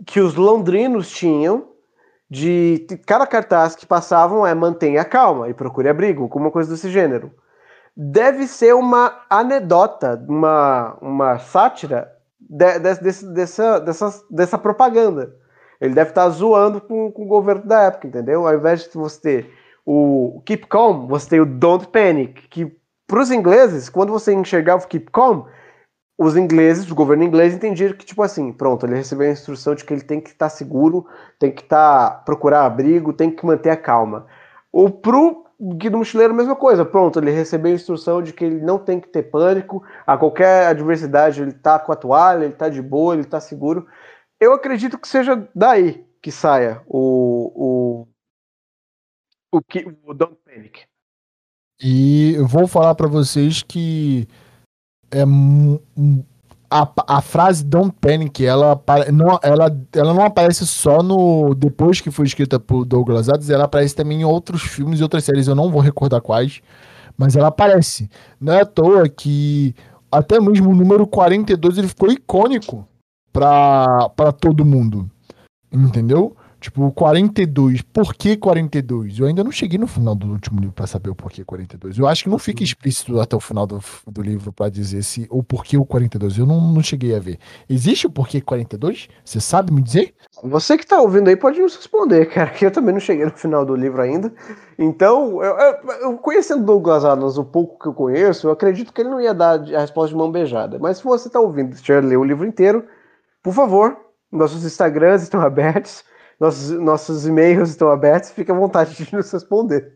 que os londrinos tinham de cada cartaz que passavam é mantenha calma e procure abrigo, alguma coisa desse gênero. Deve ser uma anedota, uma, uma sátira de, de, dessa, dessa, dessa propaganda. Ele deve estar zoando com, com o governo da época, entendeu? Ao invés de você ter o keep calm, você tem o don't panic, que para os ingleses, quando você enxergava o keep calm, os ingleses, o governo inglês entendiam que, tipo assim, pronto, ele recebeu a instrução de que ele tem que estar seguro, tem que estar procurar abrigo, tem que manter a calma. O pro Guido Mochileiro, a mesma coisa, pronto, ele recebeu a instrução de que ele não tem que ter pânico, a qualquer adversidade ele tá com a toalha, ele tá de boa, ele tá seguro. Eu acredito que seja daí que saia o, o, o, que, o Don't Panic. E eu vou falar para vocês que é a, a frase Don't Panic, ela não, ela, ela não aparece só no depois que foi escrita por Douglas Adams, ela aparece também em outros filmes e outras séries, eu não vou recordar quais, mas ela aparece. Não é à toa que até mesmo o número 42 ele ficou icônico para todo mundo. Entendeu? Tipo, 42. Por que 42? Eu ainda não cheguei no final do último livro para saber o porquê 42. Eu acho que não fica uhum. explícito até o final do, do livro para dizer se o porquê o 42. Eu não, não cheguei a ver. Existe o porquê 42? Você sabe me dizer? Você que tá ouvindo aí pode nos responder, cara, que eu também não cheguei no final do livro ainda. Então, eu, eu, eu conhecendo Douglas Adams, o pouco que eu conheço, eu acredito que ele não ia dar a resposta de mão beijada. Mas se você tá ouvindo, já leu o livro inteiro, por favor, nossos Instagrams estão abertos nossos, nossos e-mails estão abertos, fique à vontade de nos responder.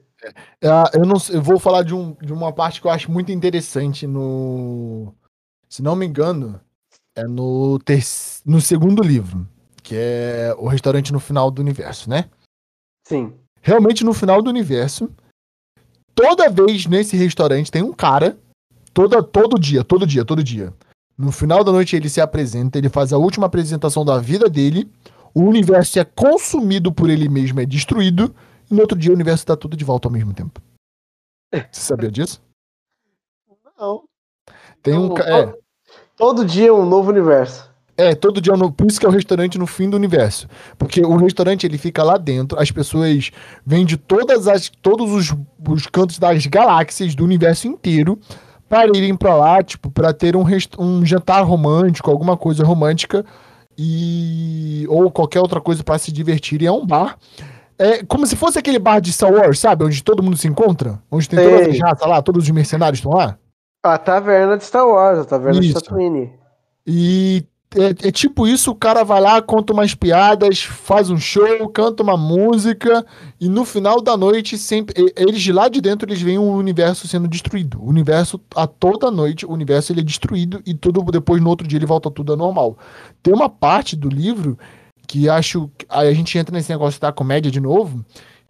É, eu, não, eu vou falar de, um, de uma parte que eu acho muito interessante no. Se não me engano, é no, ter, no segundo livro, que é o restaurante no final do universo, né? Sim. Realmente no final do universo, toda vez nesse restaurante tem um cara, toda, todo dia, todo dia, todo dia. No final da noite ele se apresenta, ele faz a última apresentação da vida dele o universo é consumido por ele mesmo, é destruído, e no outro dia o universo está tudo de volta ao mesmo tempo. Você sabia disso? Não. Tem um. é. Todo dia é um novo universo. É, todo dia é um novo. Por isso que é o restaurante no fim do universo. Porque o restaurante ele fica lá dentro, as pessoas vêm de todas as, todos os, os cantos das galáxias do universo inteiro para irem para lá, tipo, para ter um, um jantar romântico, alguma coisa romântica e ou qualquer outra coisa para se divertir. E é um bar. É como se fosse aquele bar de Star Wars, sabe? Onde todo mundo se encontra? Onde tem todas as raças lá, todos os mercenários estão lá? A taverna de Star Wars, a taverna isso. de Tatooine. E é, é, tipo isso, o cara vai lá, conta umas piadas, faz um show, canta uma música, e no final da noite, sempre. Eles de lá de dentro, eles veem o universo sendo destruído. O universo, a toda noite, o universo ele é destruído e tudo depois, no outro dia, ele volta tudo a normal. Tem uma parte do livro que acho. Aí a gente entra nesse negócio da comédia de novo.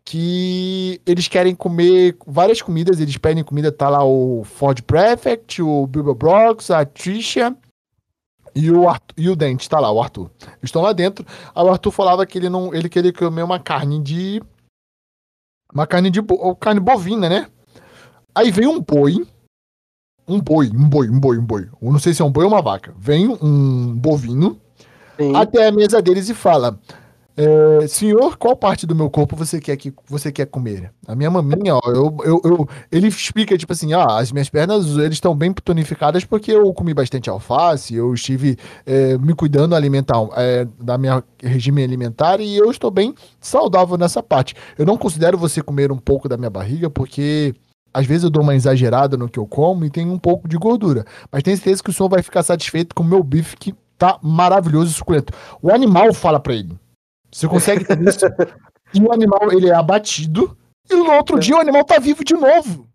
Que eles querem comer várias comidas, eles pedem comida, tá lá o Ford Prefect, o Bilbo Brox, a Tricia e o, Arthur, e o Dente tá lá, o Arthur. Estão lá dentro. Aí o Arthur falava que ele não. Ele queria comer uma carne de. Uma carne de. Bo, carne bovina, né? Aí vem um boi. Um boi, um boi, um boi, um boi. Eu não sei se é um boi ou uma vaca. Vem um bovino Sim. até a mesa deles e fala: é, senhor, qual parte do meu corpo você quer que você quer comer? A minha maminha, ó, eu, eu, eu ele explica tipo assim, ah, as minhas pernas eles estão bem tonificadas porque eu comi bastante alface, eu estive é, me cuidando alimentar é, da minha regime alimentar e eu estou bem saudável nessa parte. Eu não considero você comer um pouco da minha barriga porque às vezes eu dou uma exagerada no que eu como e tem um pouco de gordura, mas tenho certeza que o senhor vai ficar satisfeito com o meu bife que tá maravilhoso e suculento. O animal fala para ele você consegue entender isso? E o animal, ele é abatido, e no outro dia o animal tá vivo de novo.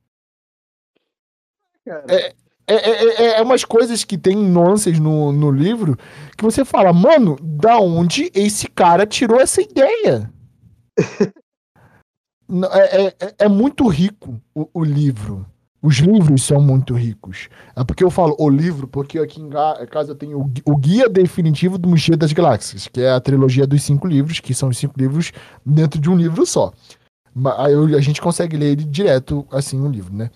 É, é, é, é, umas coisas que tem nuances no, no livro que você fala, mano, da onde esse cara tirou essa ideia? é, é, é, muito rico o, o livro. Os livros são muito ricos. É porque eu falo o livro, porque aqui em casa eu tenho o Guia Definitivo do Mochila das Galáxias, que é a trilogia dos cinco livros, que são os cinco livros dentro de um livro só. Aí a gente consegue ler ele direto, assim, o livro, né?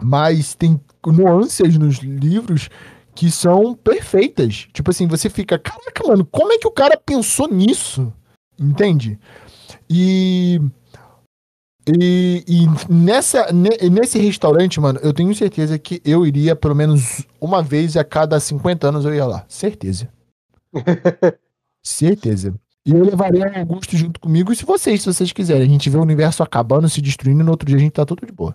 Mas tem nuances nos livros que são perfeitas. Tipo assim, você fica, caraca, mano, como é que o cara pensou nisso? Entende? E e, e nessa, nesse restaurante, mano, eu tenho certeza que eu iria pelo menos uma vez a cada 50 anos eu ia lá. Certeza. certeza. E eu levaria o Augusto junto comigo, e se vocês, se vocês quiserem. A gente vê o universo acabando, se destruindo, e no outro dia a gente tá tudo de boa.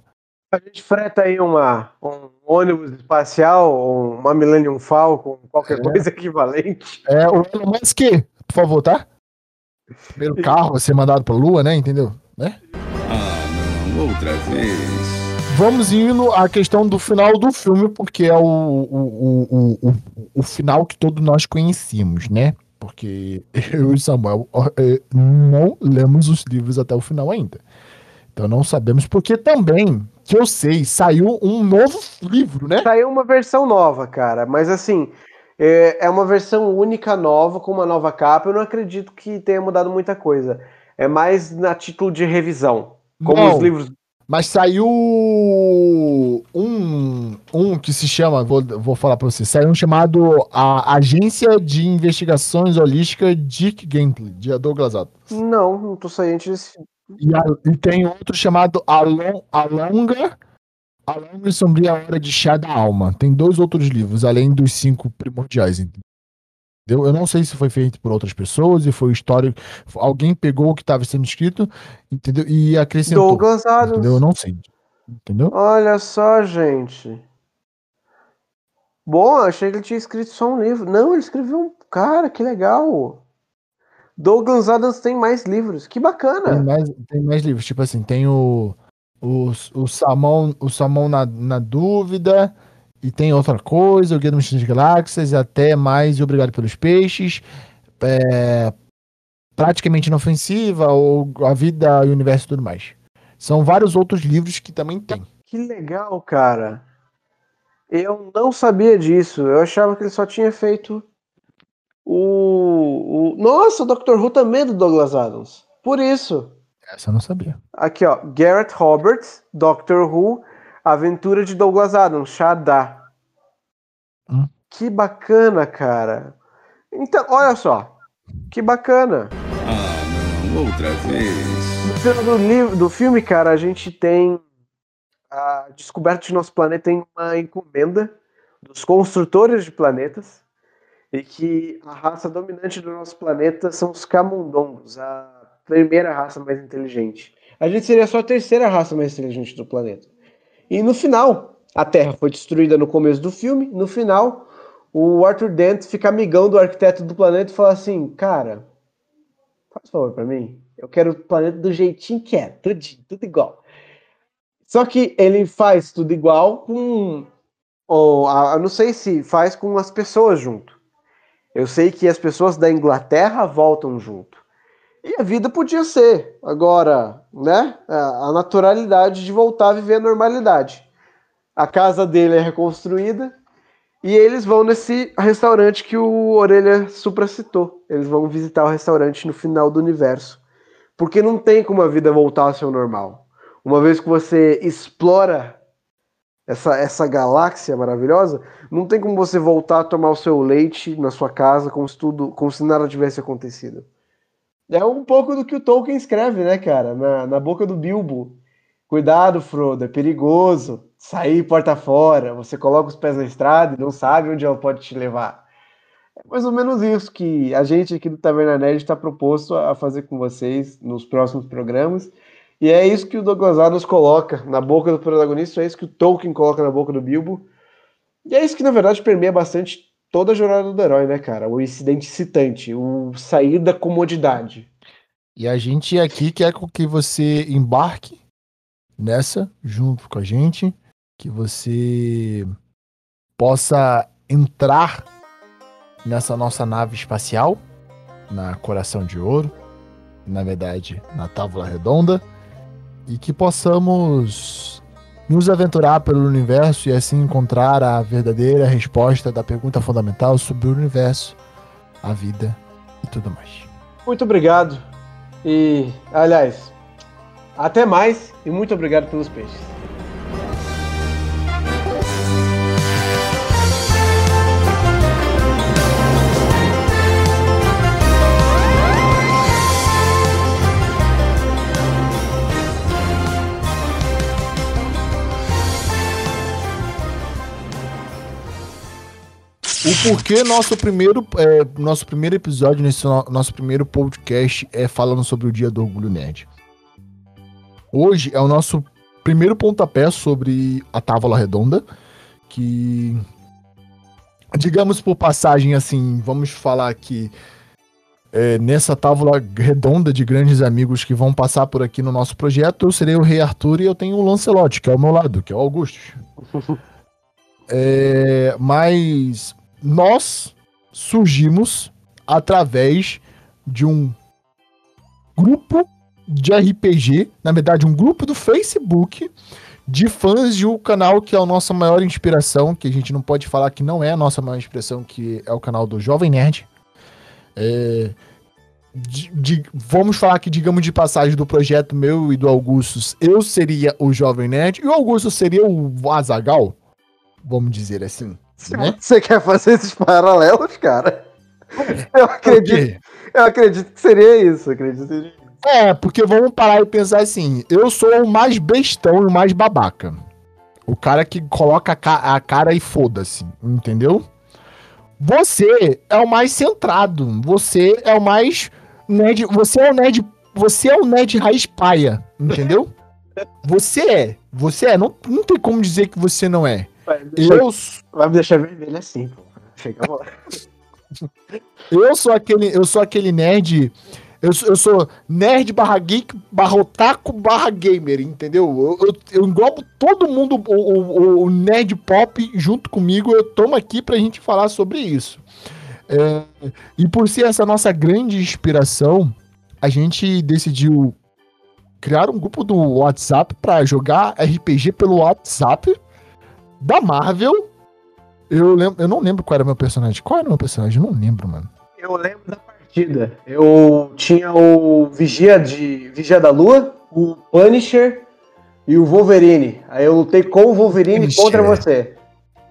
A gente freta aí uma, um ônibus espacial, uma Millennium Falcon, qualquer é. coisa equivalente. É, o Elon Musk, por favor, tá? Pelo carro, ser mandado pra Lua, né? Entendeu? Né? Outra vez. Vamos indo à questão do final do filme, porque é o, o, o, o, o final que todos nós conhecemos, né? Porque eu e Samuel é, não lemos os livros até o final ainda. Então não sabemos, porque também, que eu sei, saiu um novo livro, né? Saiu uma versão nova, cara. Mas assim, é, é uma versão única nova, com uma nova capa. Eu não acredito que tenha mudado muita coisa. É mais na título de revisão. Como Não, os livros. Mas saiu um, um que se chama, vou, vou falar pra você, saiu um chamado a Agência de Investigações Holística Dick Gently, de Douglas Adams. Não, não tô ciente desse. E, a, e tem outro chamado a, Long, a Longa, a Longa e Sombria Hora de Chá da Alma. Tem dois outros livros, além dos cinco primordiais. Entendeu? Entendeu? Eu não sei se foi feito por outras pessoas e foi histórico. Alguém pegou o que estava sendo escrito, entendeu? E acrescentou. Douglas Adams. Entendeu? Eu não sei. Entendeu? Olha só, gente. Bom, achei que ele tinha escrito só um livro. Não, ele escreveu um. Cara, que legal. Douglas Adams tem mais livros. Que bacana. Tem mais, tem mais livros. Tipo assim, tem o. O, o Salmão, o Salmão na, na Dúvida. E tem outra coisa, o Guia do Mochila das Galáxias, até mais Obrigado pelos Peixes, é, praticamente inofensiva, ou A Vida e o Universo e tudo mais. São vários outros livros que também tem. Que legal, cara. Eu não sabia disso. Eu achava que ele só tinha feito o. o... Nossa, o Dr. Who também é do Douglas Adams. Por isso. Essa eu não sabia. Aqui, ó. Garrett Roberts, Dr. Who, Aventura de Douglas Adams, Shadá. Hum. Que bacana, cara. Então, olha só. Que bacana. Ah, não, outra vez. No final do, livro, do filme, cara, a gente tem a descoberta de nosso planeta em uma encomenda dos construtores de planetas e que a raça dominante do nosso planeta são os camundongos, a primeira raça mais inteligente. A gente seria só a terceira raça mais inteligente do planeta. E no final, a Terra foi destruída no começo do filme. No final, o Arthur Dent fica amigão do arquiteto do planeta e fala assim: Cara, faz favor para mim. Eu quero o planeta do jeitinho que é, tudo, tudo igual. Só que ele faz tudo igual com. Ou, não sei se faz com as pessoas junto. Eu sei que as pessoas da Inglaterra voltam junto. E a vida podia ser, agora, né? A naturalidade de voltar a viver a normalidade. A casa dele é reconstruída e eles vão nesse restaurante que o Orelha supracitou. Eles vão visitar o restaurante no final do universo. Porque não tem como a vida voltar ao seu normal. Uma vez que você explora essa, essa galáxia maravilhosa, não tem como você voltar a tomar o seu leite na sua casa como se, tudo, como se nada tivesse acontecido. É um pouco do que o Tolkien escreve, né, cara? Na, na boca do Bilbo. Cuidado, Frodo, é perigoso. Sair porta fora, você coloca os pés na estrada e não sabe onde ela pode te levar. É mais ou menos isso que a gente aqui do Taverna Nerd está proposto a fazer com vocês nos próximos programas. E é isso que o Douglas Adams coloca na boca do protagonista, é isso que o Tolkien coloca na boca do Bilbo. E é isso que, na verdade, permeia bastante toda a jornada do herói, né, cara? O incidente citante, o sair da comodidade. E a gente aqui quer que você embarque nessa junto com a gente, que você possa entrar nessa nossa nave espacial, na Coração de Ouro, na verdade, na Távola Redonda, e que possamos nos aventurar pelo universo e assim encontrar a verdadeira resposta da pergunta fundamental sobre o universo, a vida e tudo mais. Muito obrigado. E, aliás, até mais e muito obrigado pelos peixes. O porquê nosso primeiro, é, nosso primeiro episódio, nesse no- nosso primeiro podcast é falando sobre o Dia do Orgulho Nerd. Hoje é o nosso primeiro pontapé sobre a Távola Redonda, que, digamos por passagem assim, vamos falar que é, nessa tábua redonda de grandes amigos que vão passar por aqui no nosso projeto, eu serei o Rei Arthur e eu tenho o Lancelot, que é ao meu lado, que é o Augusto. É, mas nós surgimos através de um grupo de RPG, na verdade, um grupo do Facebook de fãs de um canal que é a nossa maior inspiração, que a gente não pode falar que não é a nossa maior inspiração, que é o canal do Jovem Nerd. É, de- de- vamos falar que, digamos, de passagem do projeto meu e do Augustus, eu seria o Jovem Nerd e o Augusto seria o Azagal, vamos dizer assim. Se né? você quer fazer esses paralelos, cara, eu acredito, eu acredito que seria isso. Acredito que seria isso. É, porque vamos parar e pensar assim: eu sou o mais bestão e o mais babaca. O cara que coloca a, ca- a cara e foda-se, entendeu? Você é o mais centrado. Você é o mais nerd. Você é o nerd. Você é o nerd raiz paia, entendeu? Você é. Você é. Não, não tem como dizer que você não é. Vai me deixar, Eu, vai me deixar vermelho assim, pô. Chega eu sou aquele. Eu sou aquele nerd. Eu sou, eu sou nerd barra geek, barra otaku, barra gamer, entendeu? Eu, eu, eu englobo todo mundo, o, o- o nerd pop, junto comigo. Eu tomo aqui pra gente falar sobre isso. É, e por ser essa nossa grande inspiração, a gente decidiu criar um grupo do WhatsApp pra jogar RPG pelo WhatsApp da Marvel. Eu, lembro, eu não lembro qual era o meu personagem. Qual era o meu personagem? Eu não lembro, mano. Eu lembro da partida. Eu tinha o Vigia de Vigia da Lua, o Punisher e o Wolverine. Aí eu lutei com o Wolverine Punisher. contra você.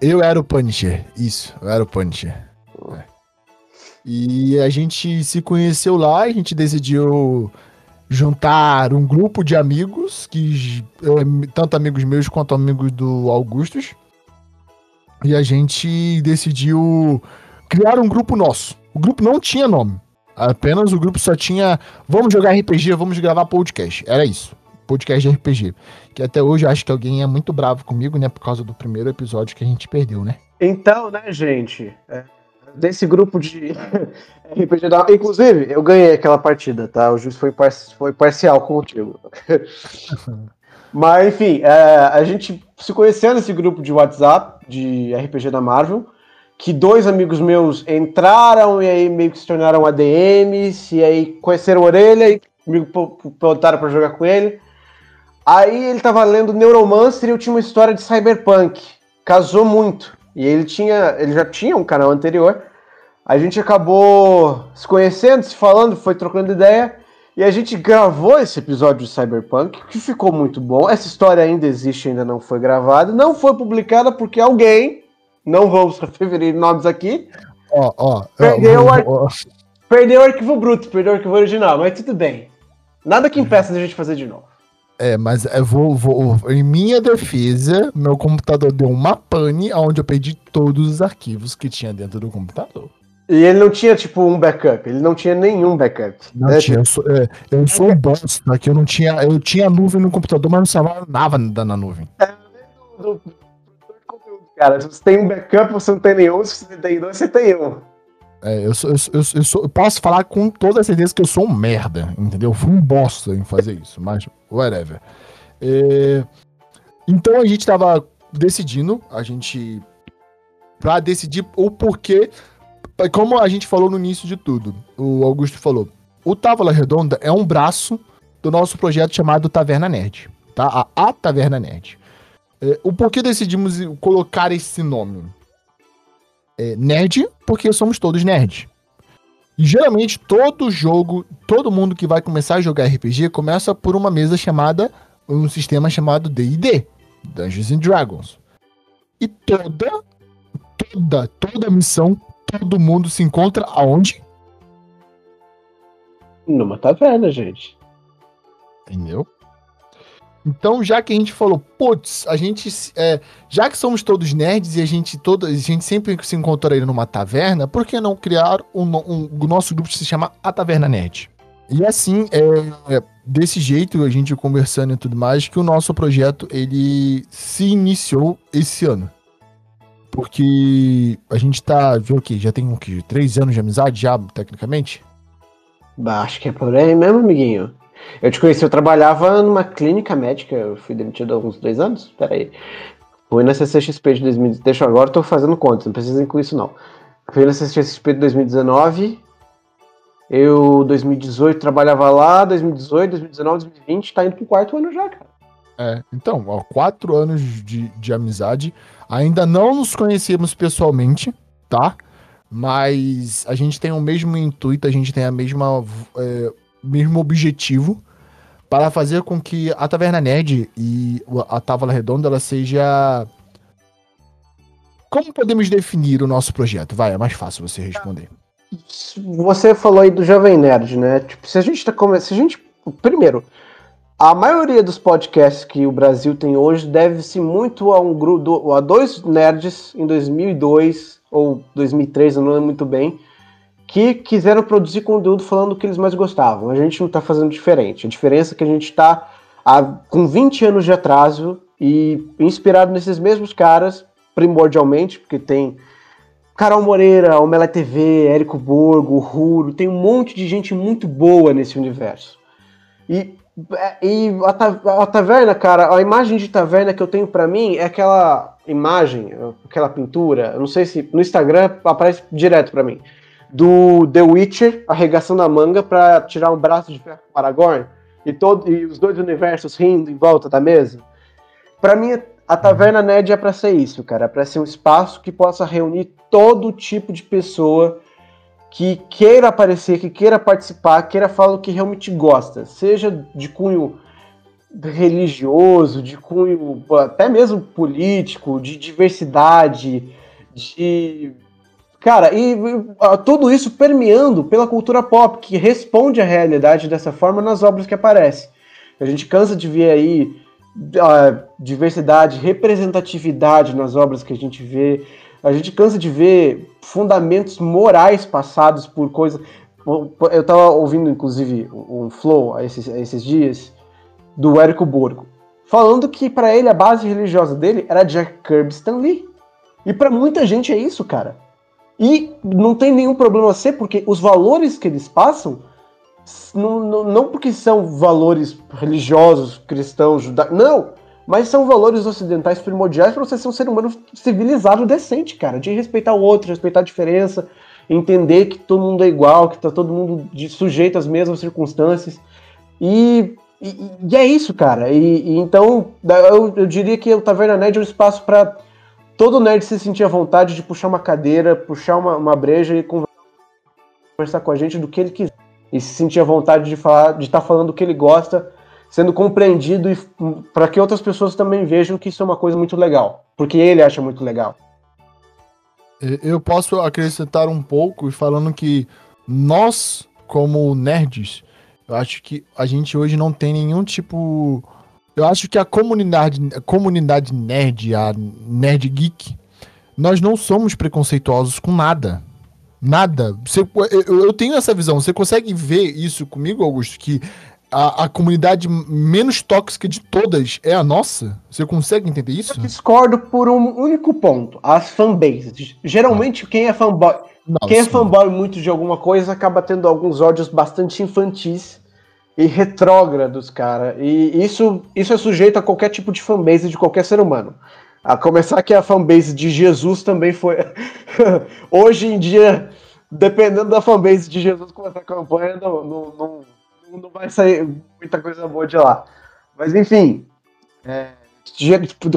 Eu era o Punisher, isso, eu era o Punisher. É. E a gente se conheceu lá, a gente decidiu juntar um grupo de amigos, que tanto amigos meus quanto amigos do Augustus. E a gente decidiu criar um grupo nosso. O grupo não tinha nome. Apenas o grupo só tinha vamos jogar RPG, vamos gravar podcast. Era isso. Podcast de RPG. Que até hoje eu acho que alguém é muito bravo comigo, né? Por causa do primeiro episódio que a gente perdeu, né? Então, né, gente? é, desse grupo de RPG da. Inclusive, eu ganhei aquela partida, tá? O juiz foi, par- foi parcial contigo. Mas, enfim, é, a gente se conheceu nesse grupo de WhatsApp de RPG da Marvel. Que dois amigos meus entraram e aí meio que se tornaram ADMs, e aí conheceram a orelha e me botaram pra jogar com ele. Aí ele tava lendo Neuromancer e eu tinha uma história de cyberpunk. Casou muito. E ele tinha. Ele já tinha um canal anterior. A gente acabou se conhecendo, se falando, foi trocando ideia. E a gente gravou esse episódio de Cyberpunk, que ficou muito bom. Essa história ainda existe, ainda não foi gravada. Não foi publicada porque alguém, não vamos referir nomes aqui, Ó, ó. Perdeu o ar- perdeu o arquivo bruto, perdeu o arquivo original, mas tudo bem. Nada que impeça da gente fazer de novo. É, mas eu vou, vou. Em minha defesa, meu computador deu uma pane onde eu perdi todos os arquivos que tinha dentro do computador. E ele não tinha, tipo, um backup. Ele não tinha nenhum backup. Não É, tinha, eu sou, é, eu sou um bosta, que eu não tinha. Eu tinha nuvem no computador, mas não salvava nada na nuvem. do produtor de conteúdo, cara. Se você tem um backup, você não tem nenhum. Se você tem dois, você tem um. É, eu, sou, eu, eu, sou- eu posso falar com toda certeza que eu sou um merda, entendeu? Eu fui um bosta em fazer isso, mas whatever. É, então a gente tava decidindo, a gente. Pra decidir o porquê. Como a gente falou no início de tudo, o Augusto falou. O Távola Redonda é um braço do nosso projeto chamado Taverna Nerd, tá? A, a Taverna Nerd. É, o porquê decidimos colocar esse nome? É, nerd, porque somos todos nerds. E geralmente todo jogo, todo mundo que vai começar a jogar RPG começa por uma mesa chamada, um sistema chamado D&D, Dungeons and Dragons. E toda, toda, toda missão, todo mundo se encontra aonde? Numa taverna, gente. Entendeu? Então, já que a gente falou, putz, a gente. É, já que somos todos nerds e a gente, todo, a gente sempre se encontra aí numa taverna, por que não criar um, um, o nosso grupo que se chama A Taverna Nerd? E assim, é, desse jeito, a gente conversando e tudo mais, que o nosso projeto ele se iniciou esse ano. Porque a gente tá. Viu o quê? Já tem o quê? Três anos de amizade, já, tecnicamente? Acho que é por aí mesmo, amiguinho. Eu te conheci, eu trabalhava numa clínica médica, eu fui demitido há uns dois anos, peraí. Fui na CCXP de 2019, deixa eu agora, tô fazendo contas, não precisa incluir isso não. Fui na CCXP de 2019, eu 2018 trabalhava lá, 2018, 2019, 2020, tá indo pro quarto ano já, cara. É, então, ó, quatro anos de, de amizade, ainda não nos conhecemos pessoalmente, tá? Mas a gente tem o mesmo intuito, a gente tem a mesma é, mesmo objetivo para fazer com que a Taverna Nerd e a Távola Redonda ela seja. Como podemos definir o nosso projeto? Vai, é mais fácil você responder. Você falou aí do Jovem Nerd, né? Tipo, se a gente tá começando. Se a gente. Primeiro, a maioria dos podcasts que o Brasil tem hoje deve-se muito a um grupo, a dois nerds em 2002 ou 2003, eu não lembro muito bem, que quiseram produzir conteúdo falando o que eles mais gostavam. A gente não está fazendo diferente. A diferença é que a gente está com 20 anos de atraso e inspirado nesses mesmos caras, primordialmente, porque tem Carol Moreira, Omelete TV, Érico Borgo, Ruro, tem um monte de gente muito boa nesse universo. E, e a, a taverna, cara, a imagem de taverna que eu tenho para mim é aquela imagem, aquela pintura, eu não sei se no Instagram aparece direto para mim do The Witcher arregaçando a manga para tirar um braço de ferro para Aragorn e, todo, e os dois universos rindo em volta da mesa. Para mim, a Taverna Nerd é para ser isso, cara. É para ser um espaço que possa reunir todo tipo de pessoa que queira aparecer, que queira participar, queira falar o que realmente gosta, seja de cunho religioso, de cunho até mesmo político, de diversidade, de Cara, e uh, tudo isso permeando pela cultura pop, que responde à realidade dessa forma nas obras que aparecem. A gente cansa de ver aí uh, diversidade, representatividade nas obras que a gente vê. A gente cansa de ver fundamentos morais passados por coisas. Eu tava ouvindo, inclusive, um flow esses, esses dias do Érico Borgo, falando que para ele a base religiosa dele era Jack Kirby Stanley. E para muita gente é isso, cara. E não tem nenhum problema ser, porque os valores que eles passam, não, não, não porque são valores religiosos, cristãos, judaicos, não, mas são valores ocidentais primordiais para você ser um ser humano civilizado, decente, cara, de respeitar o outro, respeitar a diferença, entender que todo mundo é igual, que tá todo mundo sujeito às mesmas circunstâncias. E, e, e é isso, cara. E, e então, eu, eu, diria que o Taverna Nerd é um espaço para todo nerd se sentia vontade de puxar uma cadeira, puxar uma, uma breja e conversar com a gente do que ele quiser. E se sentia vontade de falar, de estar tá falando o que ele gosta, sendo compreendido e para que outras pessoas também vejam que isso é uma coisa muito legal, porque ele acha muito legal. Eu posso acrescentar um pouco falando que nós, como nerds, eu acho que a gente hoje não tem nenhum tipo eu acho que a comunidade, a comunidade nerd, a nerd geek, nós não somos preconceituosos com nada. Nada. Você, eu, eu tenho essa visão. Você consegue ver isso comigo, Augusto? Que a, a, comunidade menos tóxica de todas é a nossa? Você consegue entender isso? Eu discordo por um único ponto: as fanbases. Geralmente, ah. quem é fanboy. Quem é fanboy muito de alguma coisa acaba tendo alguns ódios bastante infantis e retrógrados, cara. E isso, isso é sujeito a qualquer tipo de fanbase de qualquer ser humano. A começar que a fanbase de Jesus também foi. Hoje em dia, dependendo da fanbase de Jesus com essa campanha, não, não, não, não vai sair muita coisa boa de lá. Mas enfim, é,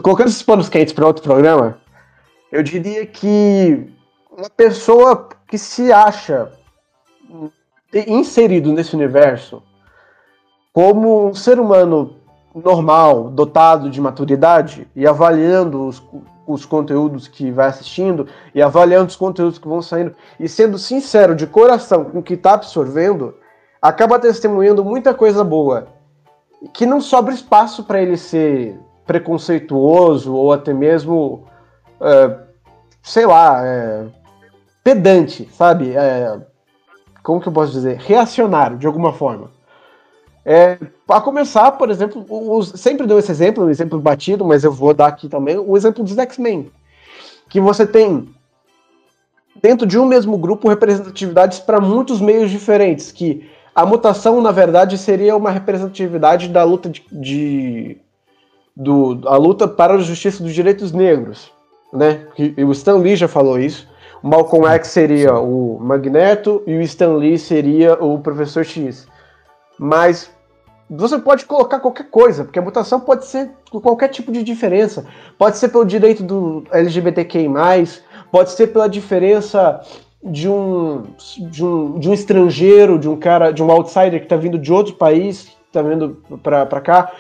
colocando esses panos quentes para outro programa, eu diria que uma pessoa que se acha inserido nesse universo como um ser humano normal, dotado de maturidade e avaliando os, os conteúdos que vai assistindo e avaliando os conteúdos que vão saindo e sendo sincero de coração com o que está absorvendo, acaba testemunhando muita coisa boa que não sobra espaço para ele ser preconceituoso ou até mesmo, é, sei lá, é, pedante, sabe? É, como que eu posso dizer? Reacionário, de alguma forma. É, a começar, por exemplo, os, sempre dou esse exemplo, um exemplo batido, mas eu vou dar aqui também o exemplo dos X-Men. Que você tem, dentro de um mesmo grupo, representatividades para muitos meios diferentes. Que a mutação, na verdade, seria uma representatividade da luta de, de do, a luta para a justiça dos direitos negros, né? E o Stan Lee já falou isso. O Malcolm X seria o Magneto e o Stan Lee seria o Professor X. Mas você pode colocar qualquer coisa, porque a mutação pode ser qualquer tipo de diferença. Pode ser pelo direito do LGBTQI, pode ser pela diferença de um, de um, de um estrangeiro, de um cara, de um outsider que está vindo de outro país, está vindo para cá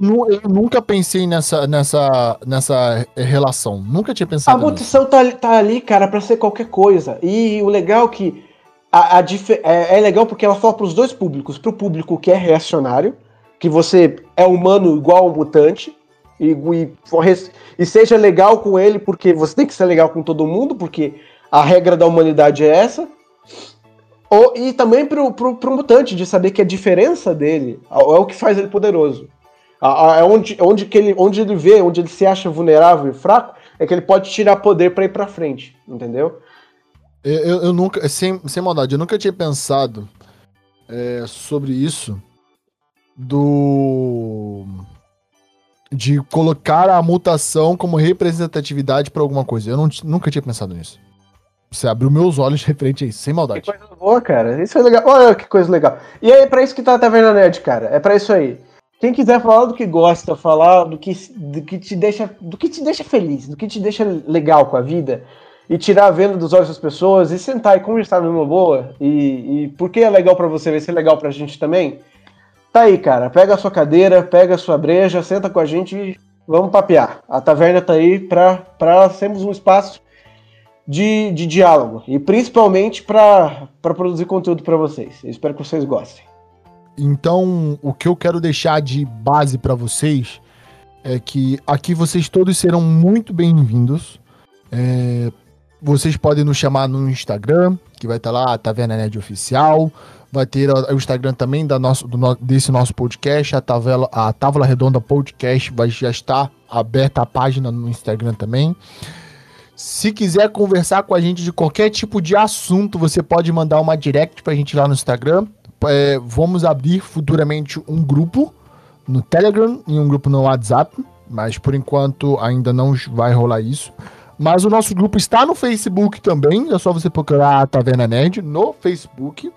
eu nunca pensei nessa, nessa, nessa relação. Nunca tinha pensado. A mutação tá, tá, ali, cara, para ser qualquer coisa. E o legal é que a, a é, é, legal porque ela fala para os dois públicos, para o público que é reacionário, que você é humano igual ao mutante e, e, e seja legal com ele porque você tem que ser legal com todo mundo porque a regra da humanidade é essa. Ou, e também pro, pro mutante, de saber que a diferença dele é o que faz ele poderoso. É onde, onde, que ele, onde ele vê, onde ele se acha vulnerável e fraco, é que ele pode tirar poder para ir para frente, entendeu? Eu, eu, nunca, sem, sem maldade, eu nunca tinha pensado é, sobre isso do de colocar a mutação como representatividade para alguma coisa. Eu não, nunca tinha pensado nisso. Você abriu meus olhos referente a isso, sem maldade. Que coisa boa, cara. Isso é legal. Olha que coisa legal. E é para isso que tá a Taverna Nerd, cara. É para isso aí. Quem quiser falar do que gosta, falar do que, do que te deixa, do que te deixa feliz, do que te deixa legal com a vida, e tirar a venda dos olhos das pessoas e sentar e conversar numa boa, e, e porque é legal para você, vai ser legal pra gente também. Tá aí, cara. Pega a sua cadeira, pega a sua breja, senta com a gente e vamos papear. A taverna tá aí pra, pra sermos um espaço de, de diálogo e principalmente para produzir conteúdo para vocês. Eu espero que vocês gostem. Então, o que eu quero deixar de base para vocês é que aqui vocês todos serão muito bem-vindos. É, vocês podem nos chamar no Instagram, que vai estar tá lá, Taverna Nerd Oficial. Vai ter o Instagram também da nosso, do, desse nosso podcast, a Távola, a Távola Redonda Podcast vai já estar aberta a página no Instagram também. Se quiser conversar com a gente de qualquer tipo de assunto, você pode mandar uma direct pra gente lá no Instagram é, vamos abrir futuramente um grupo no Telegram e um grupo no WhatsApp, mas por enquanto ainda não vai rolar isso. Mas o nosso grupo está no Facebook também, é só você procurar a Taverna Nerd no Facebook.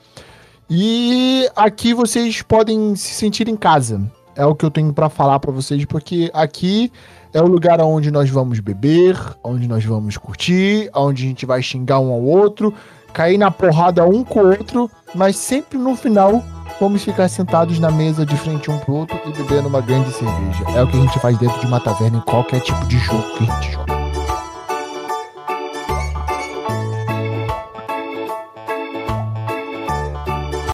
E aqui vocês podem se sentir em casa. É o que eu tenho para falar para vocês, porque aqui é o lugar onde nós vamos beber, onde nós vamos curtir, onde a gente vai xingar um ao outro, cair na porrada um com o outro, mas sempre no final vamos ficar sentados na mesa de frente um pro outro e bebendo uma grande cerveja. É o que a gente faz dentro de uma taverna em qualquer tipo de jogo que a gente joga.